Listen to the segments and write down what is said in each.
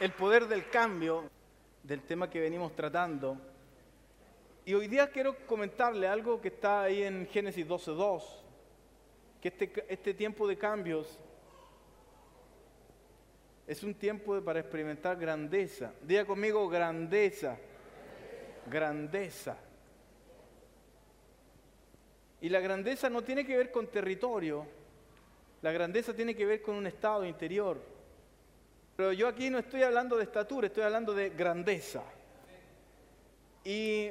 el poder del cambio, del tema que venimos tratando. Y hoy día quiero comentarle algo que está ahí en Génesis 12.2, que este, este tiempo de cambios es un tiempo para experimentar grandeza. Diga conmigo grandeza, grandeza. Y la grandeza no tiene que ver con territorio, la grandeza tiene que ver con un estado interior. Pero yo aquí no estoy hablando de estatura, estoy hablando de grandeza. Y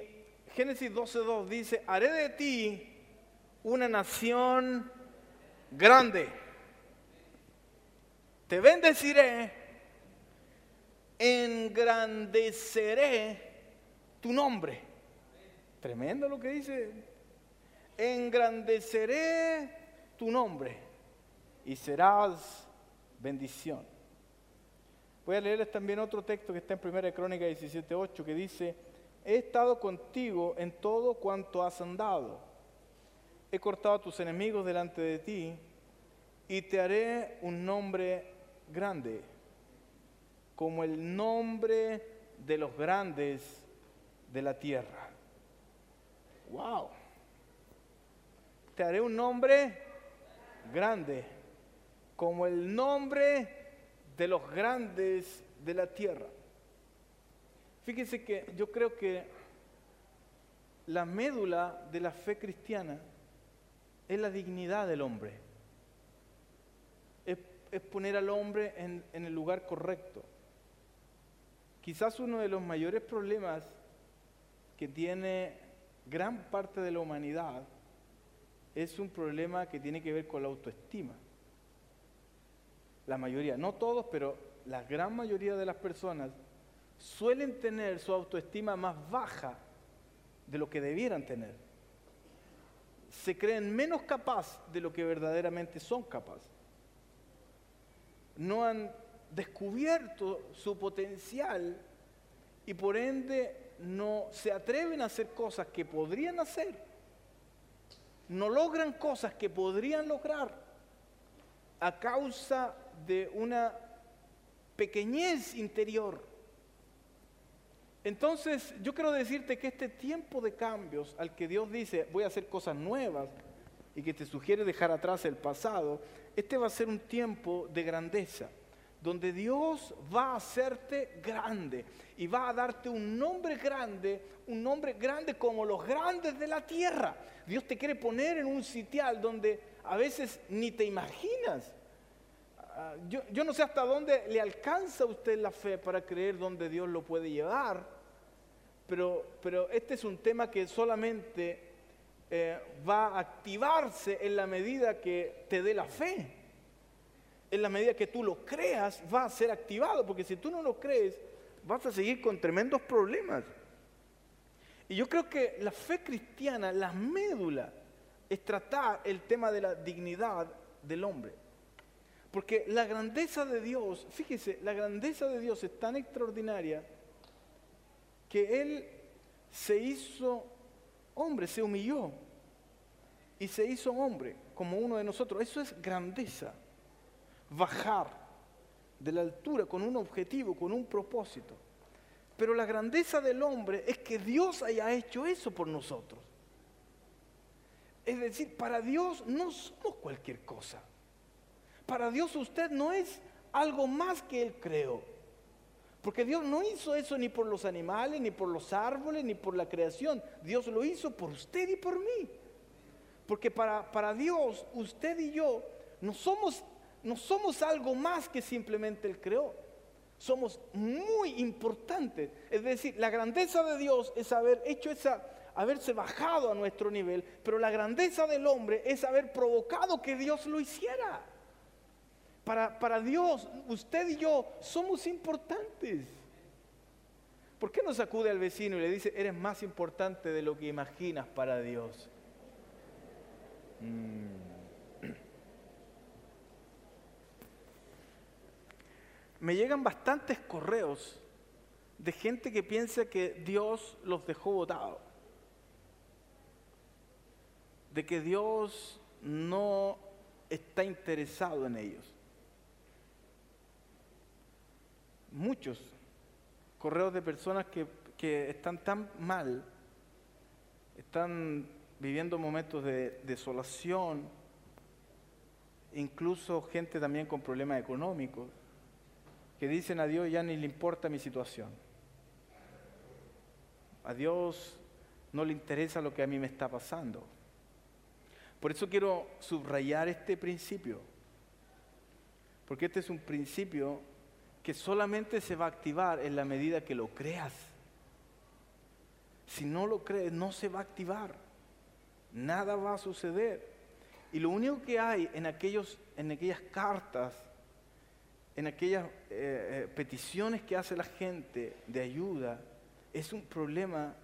Génesis 12.2 dice, haré de ti una nación grande. Te bendeciré, engrandeceré tu nombre. Tremendo lo que dice. Engrandeceré tu nombre y serás bendición. Voy a leerles también otro texto que está en 1 Crónica 17.8 que dice, he estado contigo en todo cuanto has andado. He cortado a tus enemigos delante de ti y te haré un nombre grande, como el nombre de los grandes de la tierra. ¡Wow! Te haré un nombre grande como el nombre de los grandes de la tierra. Fíjense que yo creo que la médula de la fe cristiana es la dignidad del hombre. Es, poner al hombre en, en el lugar correcto. Quizás uno de los mayores problemas que tiene gran parte de la humanidad es un problema que tiene que ver con la autoestima la mayoría, no todos, pero la gran mayoría de las personas suelen tener su autoestima más baja de lo que debieran tener. Se creen menos capaz de lo que verdaderamente son capaces. No han descubierto su potencial y por ende no se atreven a hacer cosas que podrían hacer. No logran cosas que podrían lograr a causa de una pequeñez interior. Entonces, yo quiero decirte que este tiempo de cambios al que Dios dice, voy a hacer cosas nuevas y que te sugiere dejar atrás el pasado, este va a ser un tiempo de grandeza, donde Dios va a hacerte grande y va a darte un nombre grande, un nombre grande como los grandes de la tierra. Dios te quiere poner en un sitial donde a veces ni te imaginas. Yo, no sé hasta dónde le alcanza a usted la fe para creer dónde Dios lo puede llevar, pero, pero este es un tema que solamente eh, va a activarse en la medida que te dé la fe. En la medida que tú lo creas, va a ser activado, porque si tú no lo crees, vas a seguir con tremendos problemas. Y yo creo que la fe cristiana, la médula, es tratar el tema de la dignidad del hombre. Porque la grandeza de Dios, fíjese, la grandeza de Dios es tan extraordinaria que Él se hizo hombre, se humilló y se hizo hombre como uno de nosotros. Eso es grandeza. Bajar de la altura con un objetivo, con un propósito. Pero la grandeza del hombre es que Dios haya hecho eso por nosotros. Es decir, para Dios no somos cualquier cosa. Para Dios usted no es algo más que Él creó. Porque Dios no hizo eso ni por los animales, ni por los árboles, ni por la creación. Dios lo hizo por usted y por mí. Porque para, para Dios, usted y yo no somos, no somos algo más que simplemente Él creó. Somos muy importantes. Es decir, la grandeza de Dios es haber hecho esa, haberse bajado a nuestro nivel, pero la grandeza del hombre es haber provocado que Dios lo hiciera. Para, Dios, usted y yo somos importantes. ¿Por qué no sacude al vecino y le dice, eres más importante de lo que imaginas para Dios? Mm. Me llegan bastantes correos de gente que piensa que Dios los dejó votados, de que Dios no está interesado en ellos muchos correos de personas que, que están tan mal, están viviendo momentos de desolación, incluso gente también con problemas económicos, que dicen a Dios ya ni le importa mi situación. A Dios no le interesa lo que a mí me está pasando. Por eso quiero subrayar este principio, porque este es un principio que solamente se va a activar en la medida que lo creas. Si no lo crees, no se va a activar. Nada va a suceder. Y lo único que hay en, aquellos, en aquellas cartas, en aquellas eh, eh, peticiones que hace la gente de ayuda, es un problema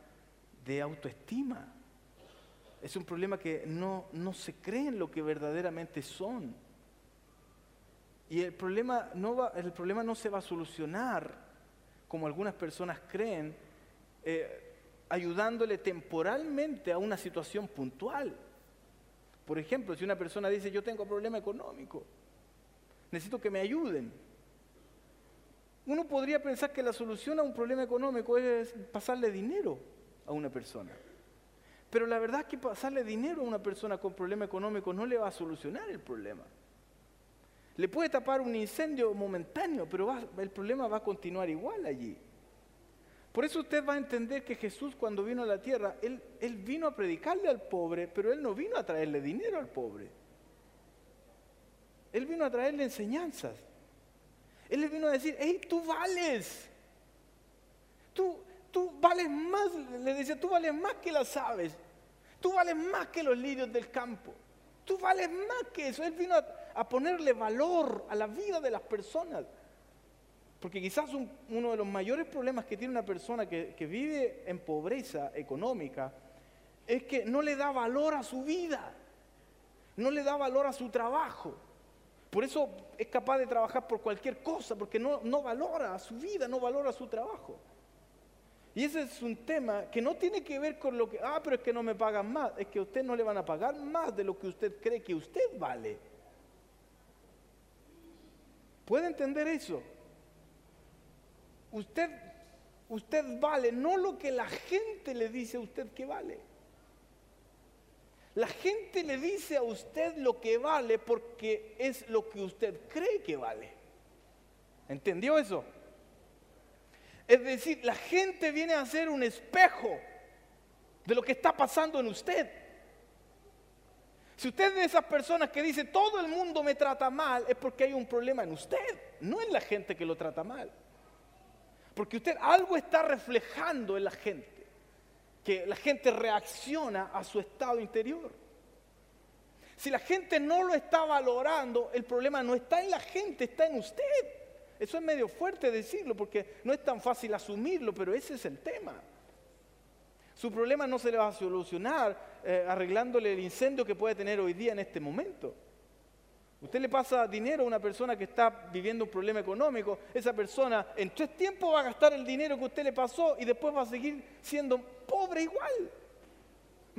de autoestima. Es un problema que no, no se creen lo que verdaderamente son. Y el problema, no va, el problema no se va a solucionar, como algunas personas creen, eh, ayudándole temporalmente a una situación puntual. Por ejemplo, si una persona dice, yo tengo problema económico, necesito que me ayuden. Uno podría pensar que la solución a un problema económico es pasarle dinero a una persona. Pero la verdad es que pasarle dinero a una persona con problema económico no le va a solucionar el problema. Le puede tapar un incendio momentáneo, pero el problema va a continuar igual allí. Por eso usted va a entender que Jesús cuando vino a la tierra, él, vino a predicarle al pobre, pero Él no vino a traerle dinero al pobre. Él vino a traerle enseñanzas. Él le vino a decir, hey, tú vales. Tú, tú vales más, le decía, tú vales más que las aves. Tú vales más que los lirios del campo. Tú vales más que eso. Él vino a, ponerle valor a la vida de las personas. Porque quizás uno de los mayores problemas que tiene una persona que, que, vive en pobreza económica es que no le da valor a su vida, no le da valor a su trabajo. Por eso es capaz de trabajar por cualquier cosa, porque no, no valora su vida, no valora su trabajo. Y ese es un tema que no tiene que ver con lo que, ah, pero es que no me pagan más, es que a usted no le van a pagar más de lo que usted cree que usted vale. ¿Puede entender eso? Usted, usted vale no lo que la gente le dice a usted que vale. La gente le dice a usted lo que vale porque es lo que usted cree que vale. ¿Entendió eso? Es decir, la gente viene a ser un espejo de lo que está pasando en usted. Si usted es de esas personas que dice todo el mundo me trata mal, es porque hay un problema en usted, no en la gente que lo trata mal. Porque usted algo está reflejando en la gente, que la gente reacciona a su estado interior. Si la gente no lo está valorando, el problema no está en la gente, está en usted. Eso es medio fuerte decirlo porque no es tan fácil asumirlo, pero ese es el tema. Su problema no se le va a solucionar eh, arreglándole el incendio que puede tener hoy día en este momento. Usted le pasa dinero a una persona que está viviendo un problema económico, esa persona en tres tiempos va a gastar el dinero que usted le pasó y después va a seguir siendo pobre igual.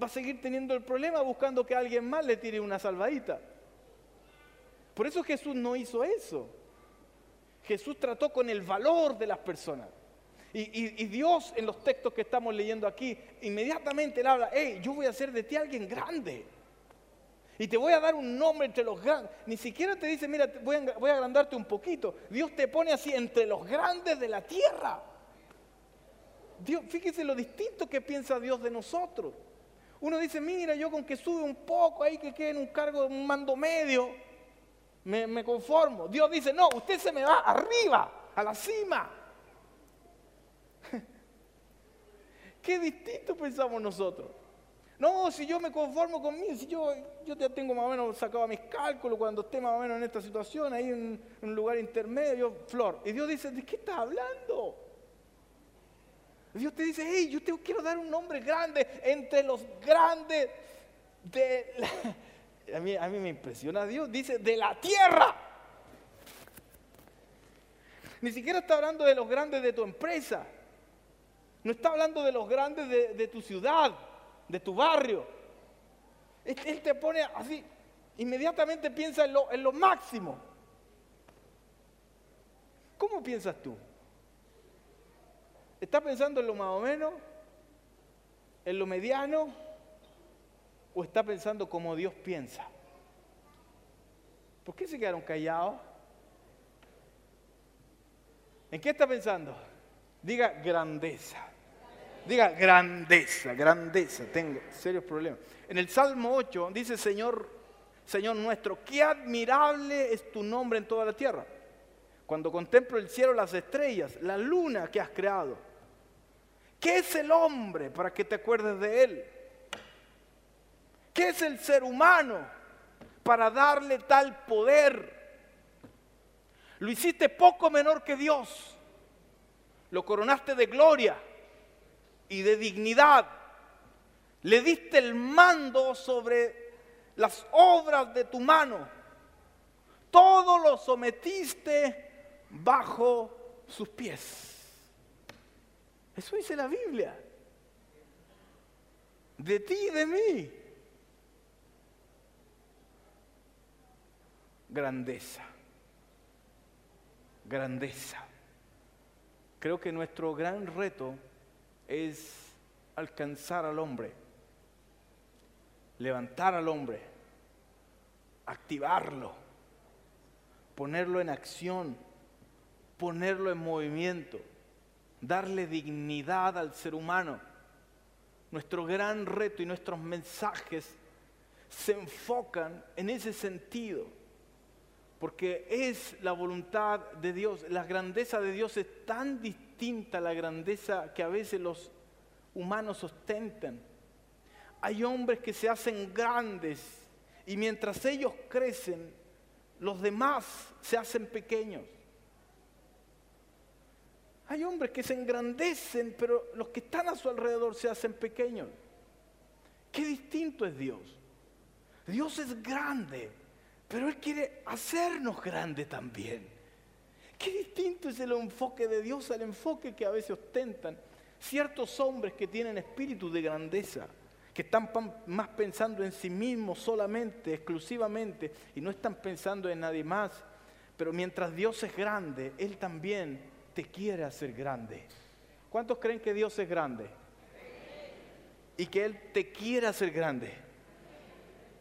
Va a seguir teniendo el problema buscando que alguien más le tire una salvadita. Por eso Jesús no hizo eso. Jesús trató con el valor de las personas. Y, Dios en los textos que estamos leyendo aquí, inmediatamente le habla, hey, yo voy a hacer de ti alguien grande. Y te voy a dar un nombre entre los grandes. Ni siquiera te dice, mira, voy a, agrandarte un poquito. Dios te pone así entre los grandes de la tierra. Dios, fíjese lo distinto que piensa Dios de nosotros. Uno dice, mira, yo con que sube un poco ahí, que quede en un cargo un mando medio me, conformo. Dios dice, no, usted se me va arriba, a la cima. Qué distinto pensamos nosotros. No, si yo me conformo conmigo, si yo, yo ya tengo más o menos sacado mis cálculos cuando esté más o menos en esta situación, ahí en, un lugar intermedio, flor. Y Dios dice, ¿de qué estás hablando? Dios te dice, hey, yo te quiero dar un nombre grande entre los grandes de la, a mí, a mí me impresiona Dios, dice, de la tierra. Ni siquiera está hablando de los grandes de tu empresa. No está hablando de los grandes de, tu ciudad, de tu barrio. Él te pone así, inmediatamente piensa en lo, en lo máximo. ¿Cómo piensas tú? ¿Está pensando en lo más o menos? ¿En lo mediano? ¿O está pensando como Dios piensa? ¿Por qué se quedaron callados? ¿En qué está pensando? Diga grandeza. Diga grandeza, grandeza. Tengo serios problemas. En el Salmo 8 dice, Señor, Señor nuestro, qué admirable es tu nombre en toda la tierra. Cuando contemplo el cielo, las estrellas, la luna que has creado. ¿Qué es el hombre para que te acuerdes de él? ¿Qué es el ser humano para darle tal poder? Lo hiciste poco menor que Dios. Lo coronaste de gloria y de dignidad. Le diste el mando sobre las obras de tu mano. Todo lo sometiste bajo sus pies. Eso dice la Biblia. De ti y de mí. Grandeza. Grandeza. Creo que nuestro gran reto es alcanzar al hombre, levantar al hombre, activarlo, ponerlo en acción, ponerlo en movimiento, darle dignidad al ser humano. Nuestro gran reto y nuestros mensajes se enfocan en ese sentido, porque es la voluntad de Dios. La grandeza de Dios es tan distinta a la grandeza que a veces los humanos ostentan. Hay hombres que se hacen grandes y mientras ellos crecen, los demás se hacen pequeños. Hay hombres que se engrandecen, pero los que están a su alrededor se hacen pequeños. Qué distinto es Dios. Dios es grande, pero Él quiere hacernos grandes también. Qué distinto es el enfoque de Dios al enfoque que a veces ostentan ciertos hombres que tienen espíritu de grandeza, que están más pensando en sí mismos solamente, exclusivamente, y no están pensando en nadie más. Pero mientras Dios es grande, Él también te quiere hacer grande. ¿Cuántos creen que Dios es grande? Y que Él te quiere hacer grande.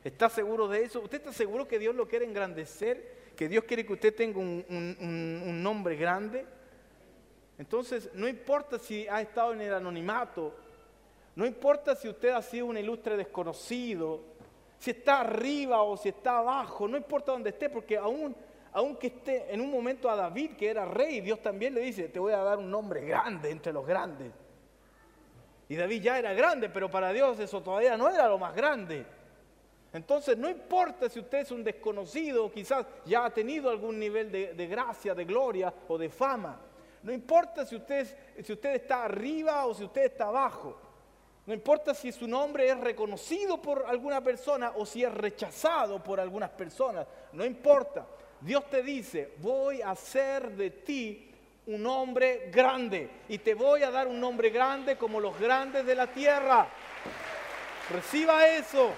¿Está seguro de eso? ¿Usted está seguro que Dios lo quiere engrandecer? ¿Que Dios quiere que usted tenga un, nombre grande? Entonces, no importa si ha estado en el anonimato, no importa si usted ha sido un ilustre desconocido, si está arriba o si está abajo, no importa dónde esté, porque aún, aunque esté en un momento a David, que era rey, Dios también le dice, te voy a dar un nombre grande entre los grandes. Y David ya era grande, pero para Dios eso todavía no era lo más grande. Entonces, no importa si usted es un desconocido, quizás ya ha tenido algún nivel de, de gracia, de gloria o de fama. No importa si usted, si usted está arriba o si usted está abajo. No importa si su nombre es reconocido por alguna persona o si es rechazado por algunas personas. No importa. Dios te dice, voy a hacer de ti un hombre grande y te voy a dar un nombre grande como los grandes de la tierra. Reciba eso.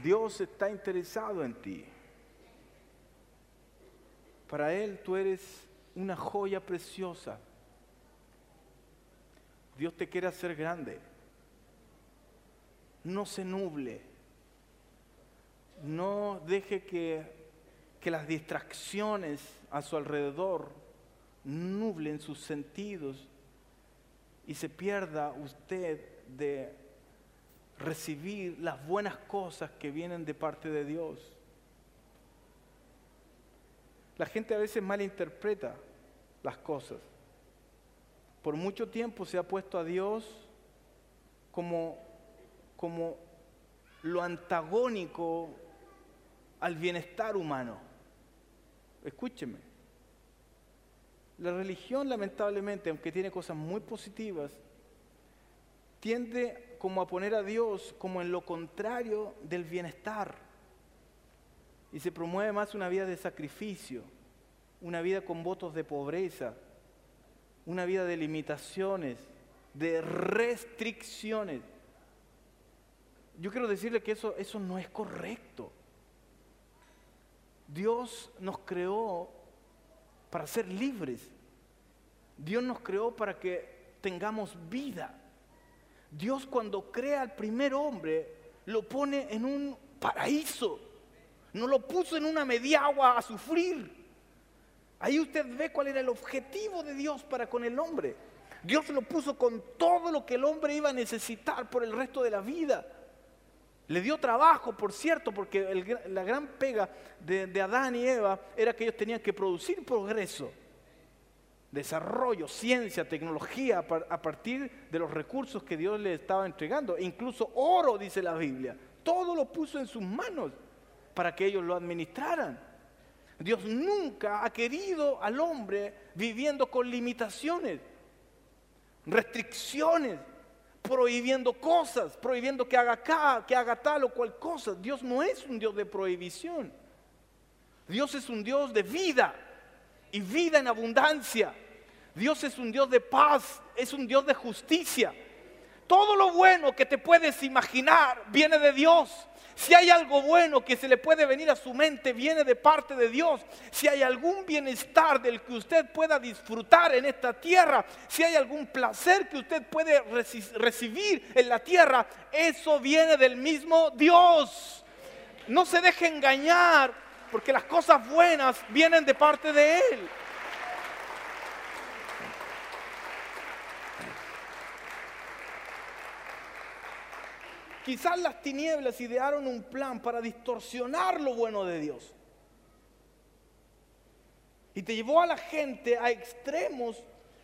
Dios está interesado en ti. Para Él tú eres una joya preciosa. Dios te quiere hacer grande. No se nuble. No deje que, que las distracciones a su alrededor nublen sus sentidos y se pierda usted de recibir las buenas cosas que vienen de parte de Dios. La gente a veces malinterpreta las cosas. Por mucho tiempo se ha puesto a Dios como, como lo antagónico al bienestar humano. Escúcheme. La religión lamentablemente, aunque tiene cosas muy positivas, tiende como a poner a Dios como en lo contrario del bienestar. Y se promueve más una vida de sacrificio, una vida con votos de pobreza, una vida de limitaciones, de restricciones. Yo quiero decirle que eso, eso no es correcto. Dios nos creó para ser libres. Dios nos creó para que tengamos vida. Dios cuando crea al primer hombre lo pone en un paraíso. No lo puso en una media agua a sufrir. Ahí usted ve cuál era el objetivo de Dios para con el hombre. Dios lo puso con todo lo que el hombre iba a necesitar por el resto de la vida. Le dio trabajo, por cierto, porque la gran pega de Adán y Eva era que ellos tenían que producir progreso, desarrollo, ciencia, tecnología a partir de los recursos que Dios les estaba entregando. E incluso oro, dice la Biblia. Todo lo puso en sus manos para que ellos lo administraran. Dios nunca ha querido al hombre viviendo con limitaciones, restricciones prohibiendo cosas, prohibiendo que haga acá, que haga tal o cual cosa. Dios no es un Dios de prohibición. Dios es un Dios de vida y vida en abundancia. Dios es un Dios de paz, es un Dios de justicia. Todo lo bueno que te puedes imaginar viene de Dios. Si hay algo bueno que se le puede venir a su mente, viene de parte de Dios. Si hay algún bienestar del que usted pueda disfrutar en esta tierra, si hay algún placer que usted puede recibir en la tierra, eso viene del mismo Dios. No se deje engañar porque las cosas buenas vienen de parte de Él. Quizás las tinieblas idearon un plan para distorsionar lo bueno de Dios. Y te llevó a la gente a extremos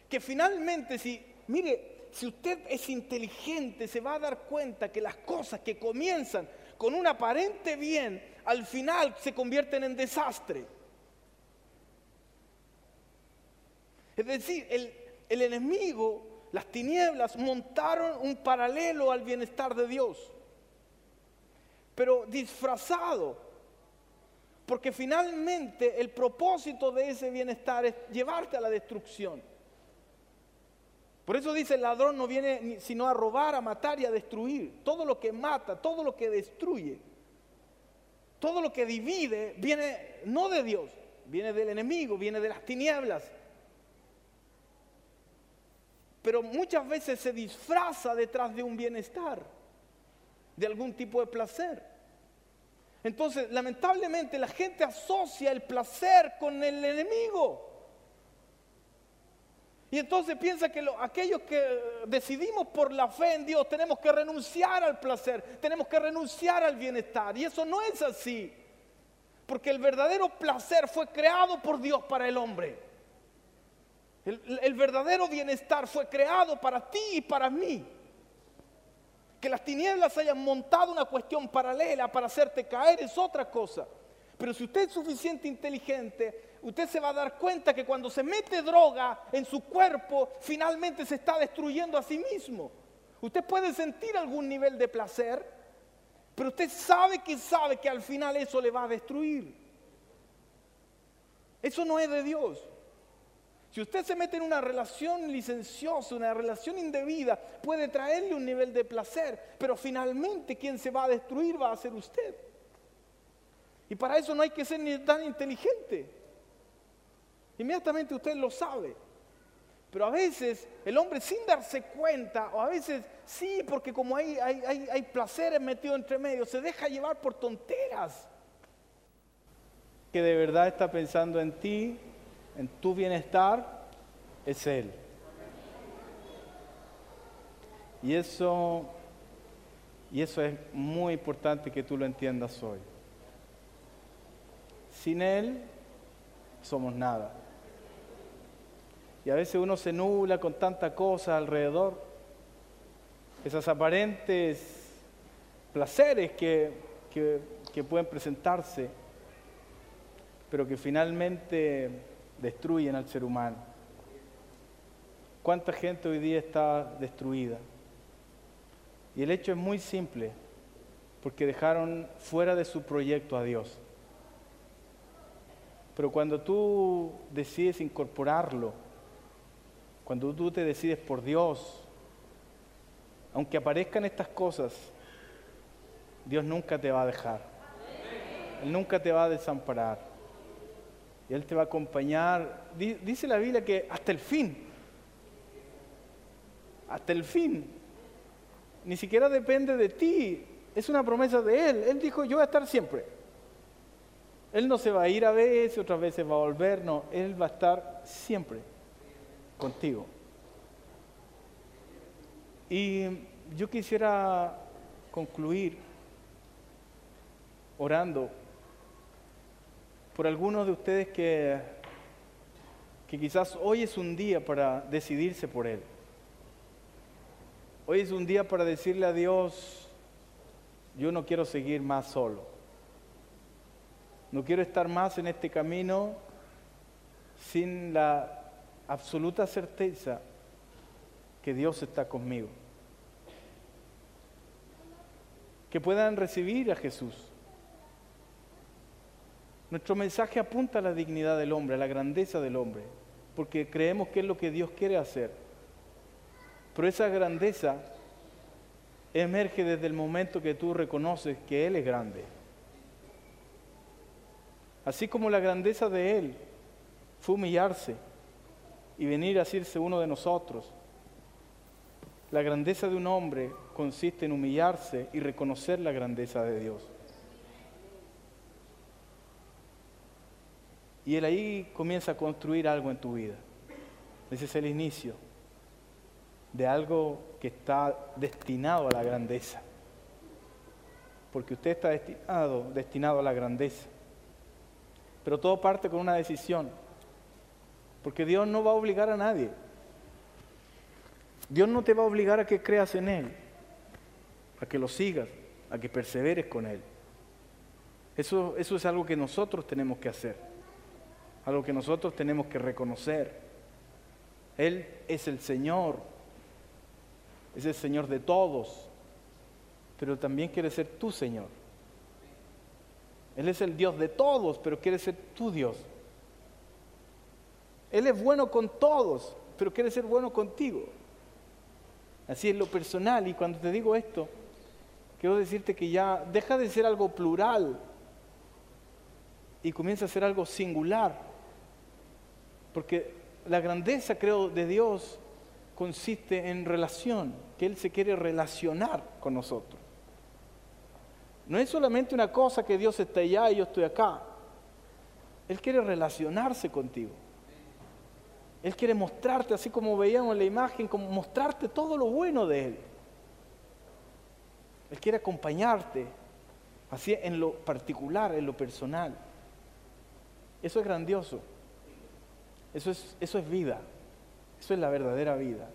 que finalmente, si, mire, si usted es inteligente, se va a dar cuenta que las cosas que comienzan con un aparente bien, al final se convierten en desastre. Es decir, el, enemigo las tinieblas montaron un paralelo al bienestar de Dios, pero disfrazado, porque finalmente el propósito de ese bienestar es llevarte a la destrucción. Por eso dice el ladrón no viene sino a robar, a matar y a destruir. Todo lo que mata, todo lo que destruye, todo lo que divide viene no de Dios, viene del enemigo, viene de las tinieblas pero muchas veces se disfraza detrás de un bienestar, de algún tipo de placer. Entonces, lamentablemente, la gente asocia el placer con el enemigo. Y entonces piensa que aquellos que decidimos por la fe en Dios tenemos que renunciar al placer, tenemos que renunciar al bienestar. Y eso no es así. Porque el verdadero placer fue creado por Dios para el hombre. El, verdadero bienestar fue creado para ti y para mí. Que las tinieblas hayan montado una cuestión paralela para hacerte caer es otra cosa. Pero si usted es suficiente inteligente, usted se va a dar cuenta que cuando se mete droga en su cuerpo, finalmente se está destruyendo a sí mismo. Usted puede sentir algún nivel de placer, pero usted sabe que sabe que al final eso le va a destruir. Eso no es de Dios. Si usted se mete en una relación licenciosa, una relación indebida, puede traerle un nivel de placer, pero finalmente quien se va a destruir va a ser usted. Y para eso no hay que ser ni tan inteligente. Inmediatamente usted lo sabe. Pero a veces el hombre sin darse cuenta, o a veces sí, porque como hay, hay, hay placeres metidos entre medio, se deja llevar por tonteras. Que de verdad está pensando en ti, en tu bienestar es Él. Y eso, y eso es muy importante que tú lo entiendas hoy. Sin Él somos nada. Y a veces uno se nubla con tanta cosa alrededor, esas aparentes placeres que, que pueden presentarse, pero que finalmente destruyen al ser humano. ¿Cuánta gente hoy día está destruida? Y el hecho es muy simple, porque dejaron fuera de su proyecto a Dios. Pero cuando tú decides incorporarlo, cuando tú te decides por Dios, aunque aparezcan estas cosas, Dios nunca te va a dejar. Él nunca te va a desamparar. Y Él te va a acompañar. Dice la Biblia que hasta el fin. Hasta el fin. Ni siquiera depende de ti. Es una promesa de Él. Él dijo, yo voy a estar siempre. Él no se va a ir a veces, otras veces va a volver. No, Él va a estar siempre contigo. Y yo quisiera concluir orando por algunos de ustedes que, que quizás hoy es un día para decidirse por Él. Hoy es un día para decirle a Dios, yo no quiero seguir más solo. No quiero estar más en este camino sin la absoluta certeza que Dios está conmigo. Que puedan recibir a Jesús nuestro mensaje apunta a la dignidad del hombre, a la grandeza del hombre, porque creemos que es lo que Dios quiere hacer. Pero esa grandeza emerge desde el momento que tú reconoces que Él es grande. Así como la grandeza de Él fue humillarse y venir a hacerse uno de nosotros, la grandeza de un hombre consiste en humillarse y reconocer la grandeza de Dios. Y él ahí comienza a construir algo en tu vida. Ese es el inicio de algo que está destinado a la grandeza. Porque usted está destinado, destinado a la grandeza. Pero todo parte con una decisión. Porque Dios no va a obligar a nadie. Dios no te va a obligar a que creas en Él, a que lo sigas, a que perseveres con Él. Eso, eso es algo que nosotros tenemos que hacer algo que nosotros tenemos que reconocer. Él es el Señor, es el Señor de todos, pero también quiere ser tu Señor. Él es el Dios de todos, pero quiere ser tu Dios. Él es bueno con todos, pero quiere ser bueno contigo. Así es lo personal. Y cuando te digo esto, quiero decirte que ya deja de ser algo plural y comienza a ser algo singular. Porque la grandeza, creo, de Dios consiste en relación, que Él se quiere relacionar con nosotros. No es solamente una cosa que Dios está allá y yo estoy acá. Él quiere relacionarse contigo. Él quiere mostrarte, así como veíamos en la imagen, como mostrarte todo lo bueno de Él. Él quiere acompañarte, así en lo particular, en lo personal. Eso es grandioso. Eso es, eso es vida. Eso es la verdadera vida.